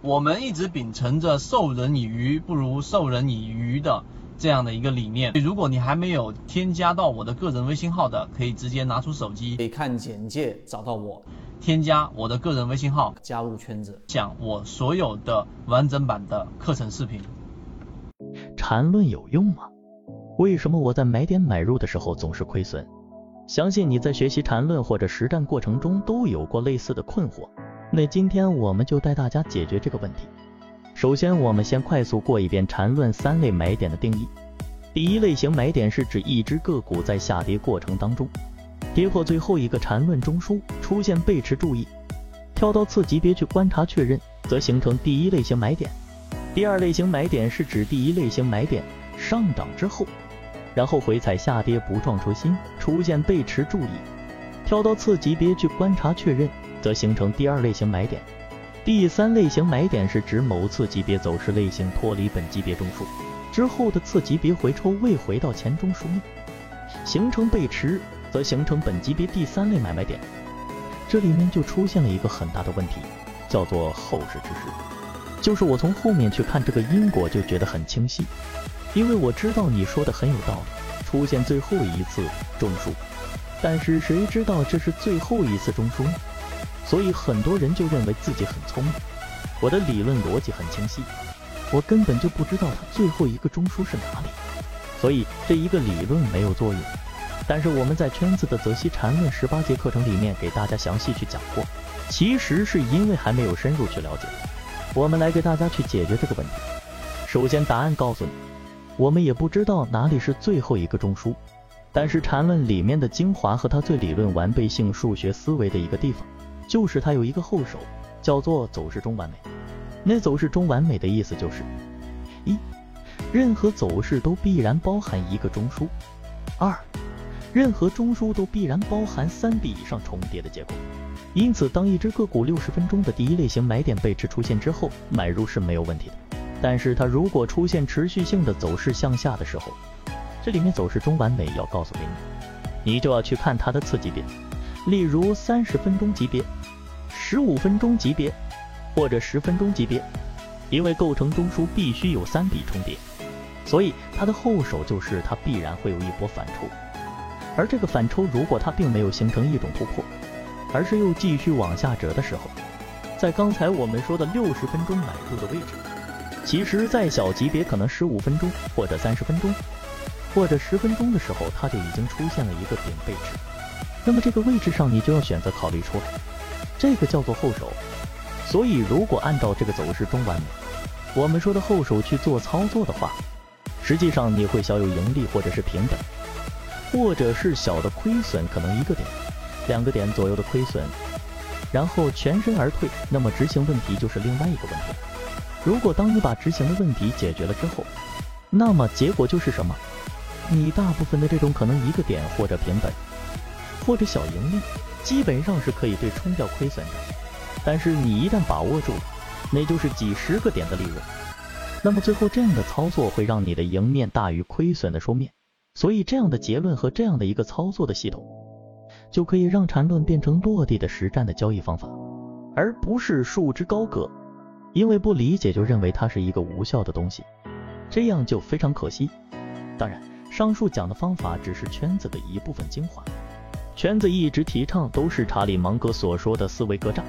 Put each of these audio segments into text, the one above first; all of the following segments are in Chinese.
我们一直秉承着授人以鱼不如授人以渔的这样的一个理念。如果你还没有添加到我的个人微信号的，可以直接拿出手机，可以看简介找到我，添加我的个人微信号，加入圈子，讲我所有的完整版的课程视频。缠论有用吗？为什么我在买点买入的时候总是亏损？相信你在学习缠论或者实战过程中都有过类似的困惑。那今天我们就带大家解决这个问题。首先，我们先快速过一遍缠论三类买点的定义。第一类型买点是指一只个股在下跌过程当中，跌破最后一个缠论中枢，出现背驰注意，跳到次级别去观察确认，则形成第一类型买点。第二类型买点是指第一类型买点上涨之后，然后回踩下跌不创出新，出现背驰注意，跳到次级别去观察确认。则形成第二类型买点。第三类型买点是指某次级别走势类型脱离本级别中枢之后的次级别回抽未回到前中枢内，形成背驰，则形成本级别第三类买卖点。这里面就出现了一个很大的问题，叫做后视之师。就是我从后面去看这个因果就觉得很清晰，因为我知道你说的很有道理，出现最后一次中枢，但是谁知道这是最后一次中枢呢？所以很多人就认为自己很聪明，我的理论逻辑很清晰，我根本就不知道它最后一个中枢是哪里，所以这一个理论没有作用。但是我们在圈子的泽西禅论十八节课程里面给大家详细去讲过，其实是因为还没有深入去了解。我们来给大家去解决这个问题。首先答案告诉你，我们也不知道哪里是最后一个中枢，但是禅论里面的精华和它最理论完备性数学思维的一个地方。就是它有一个后手，叫做走势中完美。那走势中完美的意思就是：一，任何走势都必然包含一个中枢；二，任何中枢都必然包含三笔以上重叠的结果。因此，当一只个股六十分钟的第一类型买点背驰出现之后，买入是没有问题的。但是它如果出现持续性的走势向下的时候，这里面走势中完美要告诉给你，你就要去看它的次级别。例如三十分钟级别、十五分钟级别或者十分钟级别，因为构成中枢必须有三笔重叠，所以它的后手就是它必然会有一波反抽。而这个反抽如果它并没有形成一种突破，而是又继续往下折的时候，在刚才我们说的六十分钟买入的位置，其实再小级别可能十五分钟或者三十分钟或者十分钟的时候，它就已经出现了一个顶背驰。那么这个位置上，你就要选择考虑出来，这个叫做后手。所以如果按照这个走势中完美，我们说的后手去做操作的话，实际上你会小有盈利或者是平等，或者是小的亏损，可能一个点、两个点左右的亏损，然后全身而退。那么执行问题就是另外一个问题。如果当你把执行的问题解决了之后，那么结果就是什么？你大部分的这种可能一个点或者平本。或者小盈利，基本上是可以对冲掉亏损的。但是你一旦把握住了，那就是几十个点的利润。那么最后这样的操作会让你的赢面大于亏损的收面。所以这样的结论和这样的一个操作的系统，就可以让缠论变成落地的实战的交易方法，而不是束之高阁。因为不理解就认为它是一个无效的东西，这样就非常可惜。当然，上述讲的方法只是圈子的一部分精华。圈子一直提倡都是查理芒格所说的思维格栅，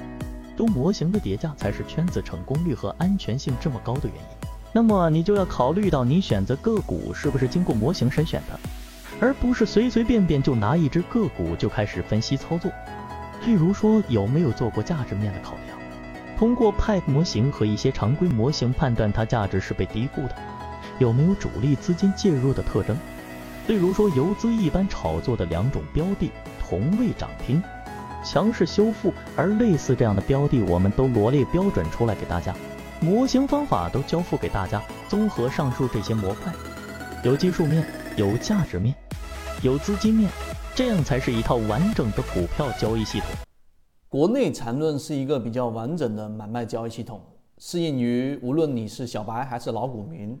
多模型的叠加才是圈子成功率和安全性这么高的原因。那么你就要考虑到你选择个股是不是经过模型筛选的，而不是随随便便就拿一只个股就开始分析操作。例如说有没有做过价值面的考量，通过派模型和一些常规模型判断它价值是被低估的，有没有主力资金介入的特征。例如说游资一般炒作的两种标的。同位涨停，强势修复，而类似这样的标的，我们都罗列标准出来给大家，模型方法都交付给大家。综合上述这些模块，有技术面，有价值面，有资金面，这样才是一套完整的股票交易系统。国内缠论是一个比较完整的买卖交易系统，适应于无论你是小白还是老股民。